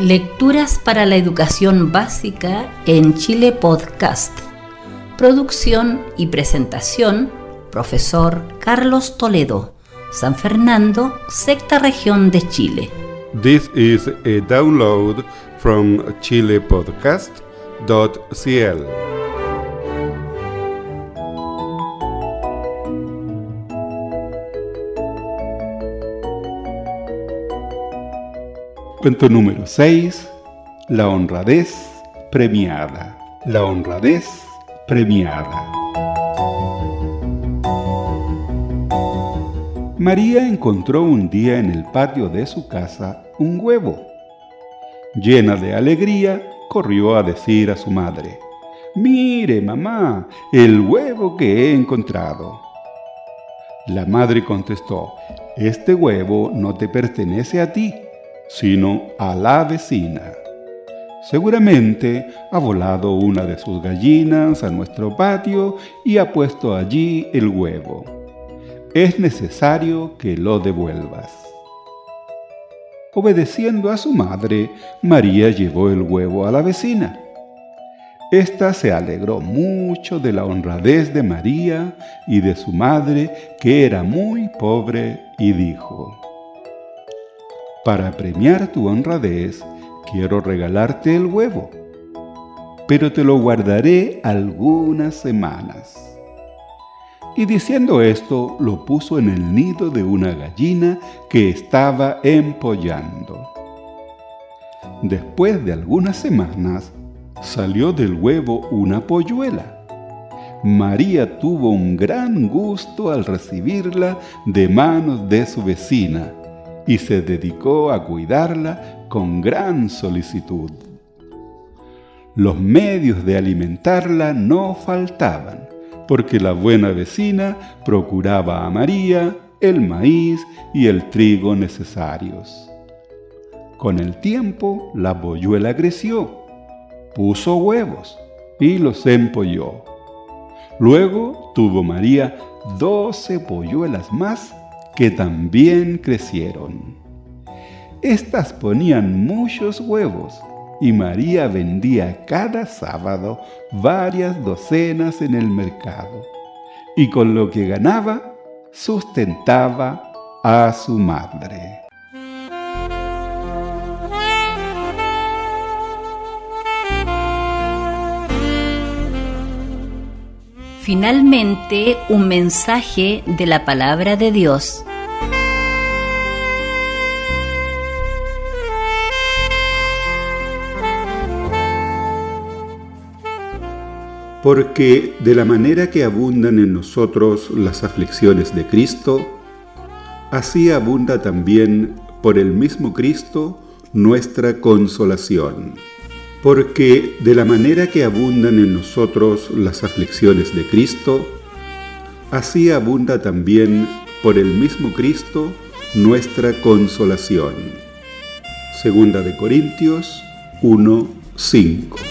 Lecturas para la educación básica en Chile Podcast. Producción y presentación, profesor Carlos Toledo, San Fernando, sexta región de Chile. This is a download from chilepodcast.cl. Cuento número 6. La honradez premiada. La honradez premiada. María encontró un día en el patio de su casa un huevo. Llena de alegría, corrió a decir a su madre, Mire, mamá, el huevo que he encontrado. La madre contestó, Este huevo no te pertenece a ti, sino a la vecina. Seguramente ha volado una de sus gallinas a nuestro patio y ha puesto allí el huevo. Es necesario que lo devuelvas. Obedeciendo a su madre, María llevó el huevo a la vecina. Esta se alegró mucho de la honradez de María y de su madre, que era muy pobre, y dijo, para premiar tu honradez, quiero regalarte el huevo, pero te lo guardaré algunas semanas. Y diciendo esto, lo puso en el nido de una gallina que estaba empollando. Después de algunas semanas, salió del huevo una polluela. María tuvo un gran gusto al recibirla de manos de su vecina y se dedicó a cuidarla con gran solicitud. Los medios de alimentarla no faltaban, porque la buena vecina procuraba a María el maíz y el trigo necesarios. Con el tiempo la polluela creció, puso huevos y los empolló. Luego tuvo María doce polluelas más que también crecieron. Estas ponían muchos huevos y María vendía cada sábado varias docenas en el mercado y con lo que ganaba sustentaba a su madre. Finalmente, un mensaje de la palabra de Dios. Porque de la manera que abundan en nosotros las aflicciones de Cristo, así abunda también por el mismo Cristo nuestra consolación porque de la manera que abundan en nosotros las aflicciones de Cristo, así abunda también por el mismo Cristo nuestra consolación. Segunda de Corintios 1, 5.